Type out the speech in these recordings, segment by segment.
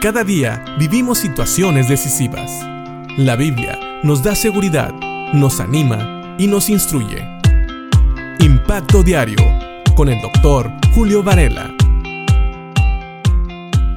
Cada día vivimos situaciones decisivas. La Biblia nos da seguridad, nos anima y nos instruye. Impacto Diario con el doctor Julio Varela.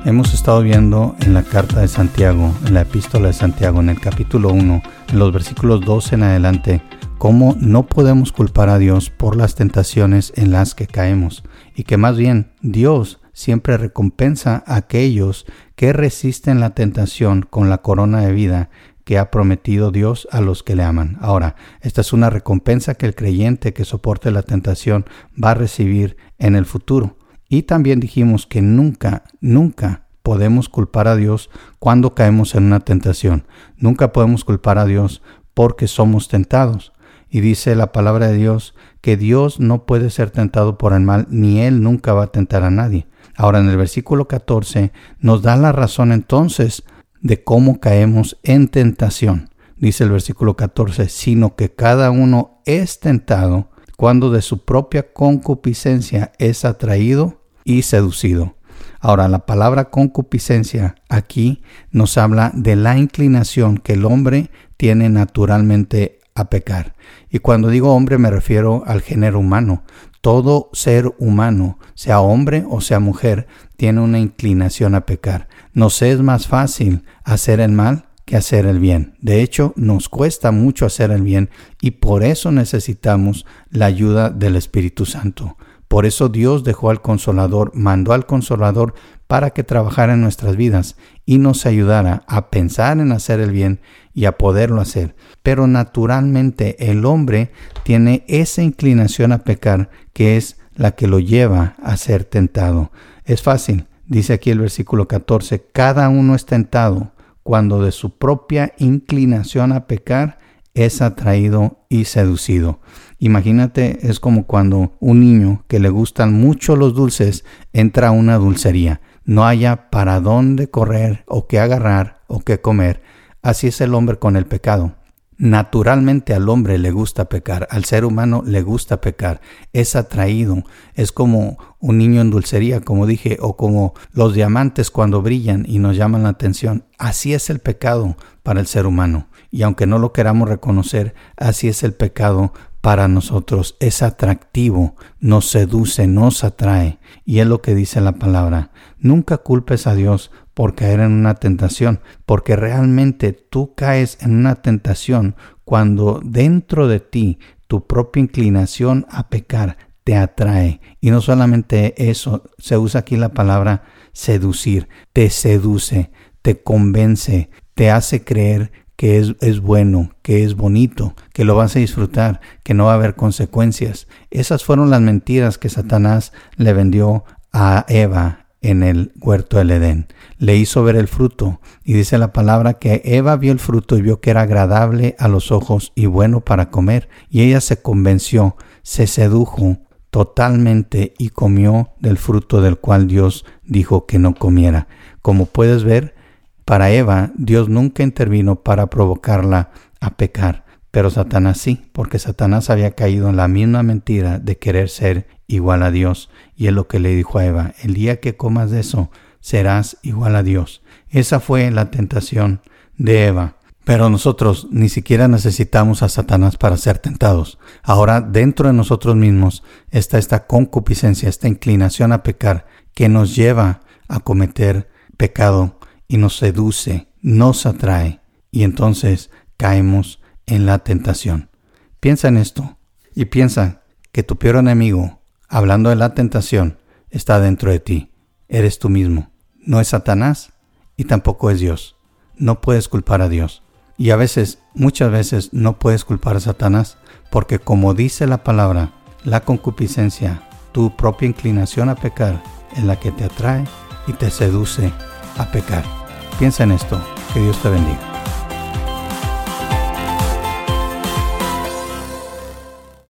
Hemos estado viendo en la carta de Santiago, en la epístola de Santiago, en el capítulo 1, en los versículos 12 en adelante, cómo no podemos culpar a Dios por las tentaciones en las que caemos, y que más bien Dios siempre recompensa a aquellos que resisten la tentación con la corona de vida que ha prometido Dios a los que le aman. Ahora, esta es una recompensa que el creyente que soporte la tentación va a recibir en el futuro. Y también dijimos que nunca, nunca podemos culpar a Dios cuando caemos en una tentación. Nunca podemos culpar a Dios porque somos tentados. Y dice la palabra de Dios que Dios no puede ser tentado por el mal, ni Él nunca va a tentar a nadie. Ahora en el versículo 14 nos da la razón entonces de cómo caemos en tentación. Dice el versículo 14, sino que cada uno es tentado cuando de su propia concupiscencia es atraído y seducido. Ahora, la palabra concupiscencia aquí nos habla de la inclinación que el hombre tiene naturalmente a pecar. Y cuando digo hombre me refiero al género humano. Todo ser humano, sea hombre o sea mujer, tiene una inclinación a pecar. Nos es más fácil hacer el mal que hacer el bien. De hecho, nos cuesta mucho hacer el bien y por eso necesitamos la ayuda del Espíritu Santo. Por eso Dios dejó al consolador, mandó al consolador para que trabajara en nuestras vidas y nos ayudara a pensar en hacer el bien y a poderlo hacer. Pero naturalmente el hombre tiene esa inclinación a pecar que es la que lo lleva a ser tentado. Es fácil, dice aquí el versículo 14, cada uno es tentado cuando de su propia inclinación a pecar es atraído y seducido. Imagínate, es como cuando un niño que le gustan mucho los dulces entra a una dulcería. No haya para dónde correr o qué agarrar o qué comer. Así es el hombre con el pecado. Naturalmente al hombre le gusta pecar, al ser humano le gusta pecar, es atraído, es como un niño en dulcería, como dije, o como los diamantes cuando brillan y nos llaman la atención. Así es el pecado para el ser humano. Y aunque no lo queramos reconocer, así es el pecado para nosotros. Es atractivo, nos seduce, nos atrae. Y es lo que dice la palabra. Nunca culpes a Dios por caer en una tentación, porque realmente tú caes en una tentación cuando dentro de ti tu propia inclinación a pecar te atrae. Y no solamente eso, se usa aquí la palabra seducir, te seduce, te convence, te hace creer que es, es, bueno, que es bonito, que lo vas a disfrutar, que no va a haber consecuencias. Esas fueron las mentiras que Satanás le vendió a Eva en el huerto del Edén. Le hizo ver el fruto y dice la palabra que Eva vio el fruto y vio que era agradable a los ojos y bueno para comer y ella se convenció, se sedujo totalmente y comió del fruto del cual Dios dijo que no comiera. Como puedes ver, para Eva Dios nunca intervino para provocarla a pecar, pero Satanás sí, porque Satanás había caído en la misma mentira de querer ser igual a Dios. Y es lo que le dijo a Eva, el día que comas de eso, serás igual a Dios. Esa fue la tentación de Eva. Pero nosotros ni siquiera necesitamos a Satanás para ser tentados. Ahora dentro de nosotros mismos está esta concupiscencia, esta inclinación a pecar que nos lleva a cometer pecado y nos seduce, nos atrae y entonces caemos en la tentación. Piensa en esto y piensa que tu peor enemigo hablando de la tentación, está dentro de ti. Eres tú mismo. No es Satanás y tampoco es Dios. No puedes culpar a Dios. Y a veces, muchas veces, no puedes culpar a Satanás porque como dice la palabra, la concupiscencia, tu propia inclinación a pecar, es la que te atrae y te seduce a pecar. Piensa en esto. Que Dios te bendiga.